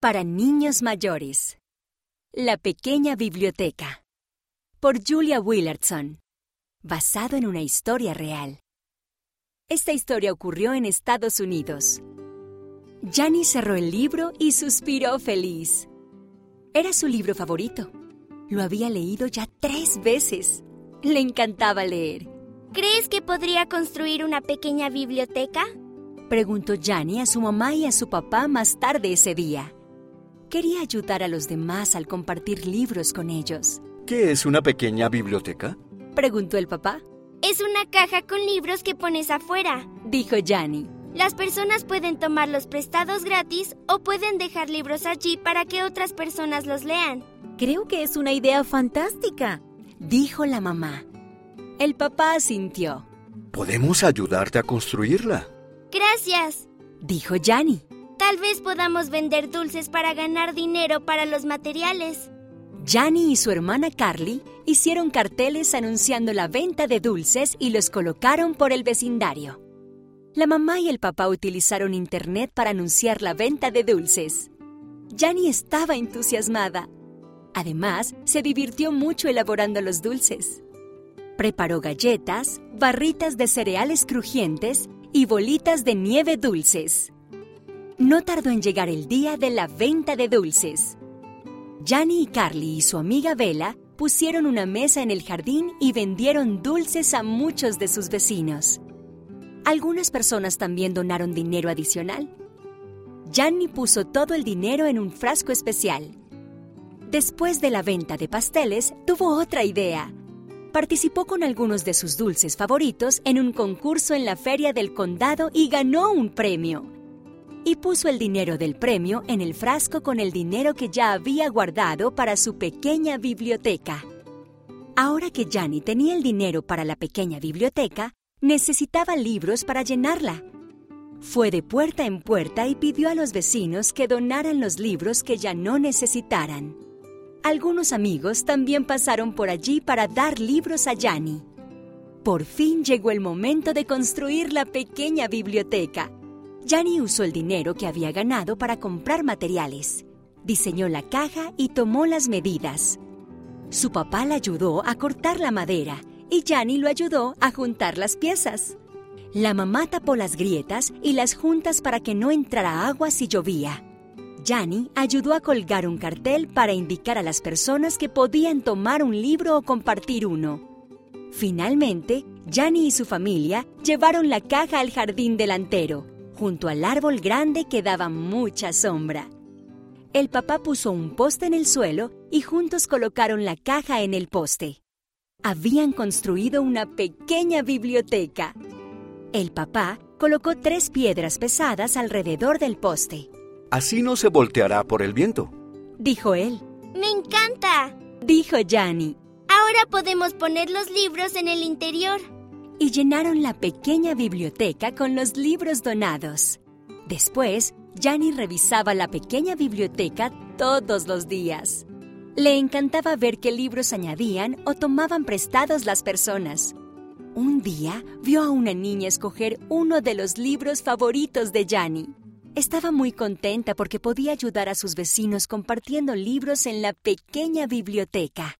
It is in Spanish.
para niños mayores. La pequeña biblioteca. Por Julia Willardson. Basado en una historia real. Esta historia ocurrió en Estados Unidos. Jani cerró el libro y suspiró feliz. Era su libro favorito. Lo había leído ya tres veces. Le encantaba leer. ¿Crees que podría construir una pequeña biblioteca? Preguntó Jani a su mamá y a su papá más tarde ese día. Quería ayudar a los demás al compartir libros con ellos. ¿Qué es una pequeña biblioteca? Preguntó el papá. Es una caja con libros que pones afuera. Dijo Jani. Las personas pueden tomarlos prestados gratis o pueden dejar libros allí para que otras personas los lean. Creo que es una idea fantástica. Dijo la mamá. El papá asintió. Podemos ayudarte a construirla. Gracias. Dijo Jani. Tal vez podamos vender dulces para ganar dinero para los materiales. Jani y su hermana Carly hicieron carteles anunciando la venta de dulces y los colocaron por el vecindario. La mamá y el papá utilizaron Internet para anunciar la venta de dulces. Jani estaba entusiasmada. Además, se divirtió mucho elaborando los dulces. Preparó galletas, barritas de cereales crujientes y bolitas de nieve dulces. No tardó en llegar el día de la venta de dulces. Jani y Carly y su amiga Bella pusieron una mesa en el jardín y vendieron dulces a muchos de sus vecinos. Algunas personas también donaron dinero adicional. Jani puso todo el dinero en un frasco especial. Después de la venta de pasteles, tuvo otra idea. Participó con algunos de sus dulces favoritos en un concurso en la feria del condado y ganó un premio y puso el dinero del premio en el frasco con el dinero que ya había guardado para su pequeña biblioteca. Ahora que Jani tenía el dinero para la pequeña biblioteca, necesitaba libros para llenarla. Fue de puerta en puerta y pidió a los vecinos que donaran los libros que ya no necesitaran. Algunos amigos también pasaron por allí para dar libros a Jani. Por fin llegó el momento de construir la pequeña biblioteca Jani usó el dinero que había ganado para comprar materiales. Diseñó la caja y tomó las medidas. Su papá la ayudó a cortar la madera y Jani lo ayudó a juntar las piezas. La mamá tapó las grietas y las juntas para que no entrara agua si llovía. Jani ayudó a colgar un cartel para indicar a las personas que podían tomar un libro o compartir uno. Finalmente, Jani y su familia llevaron la caja al jardín delantero junto al árbol grande que daba mucha sombra. El papá puso un poste en el suelo y juntos colocaron la caja en el poste. Habían construido una pequeña biblioteca. El papá colocó tres piedras pesadas alrededor del poste. Así no se volteará por el viento, dijo él. ¡Me encanta! dijo Jani. Ahora podemos poner los libros en el interior y llenaron la pequeña biblioteca con los libros donados. Después, Jani revisaba la pequeña biblioteca todos los días. Le encantaba ver qué libros añadían o tomaban prestados las personas. Un día vio a una niña escoger uno de los libros favoritos de Jani. Estaba muy contenta porque podía ayudar a sus vecinos compartiendo libros en la pequeña biblioteca.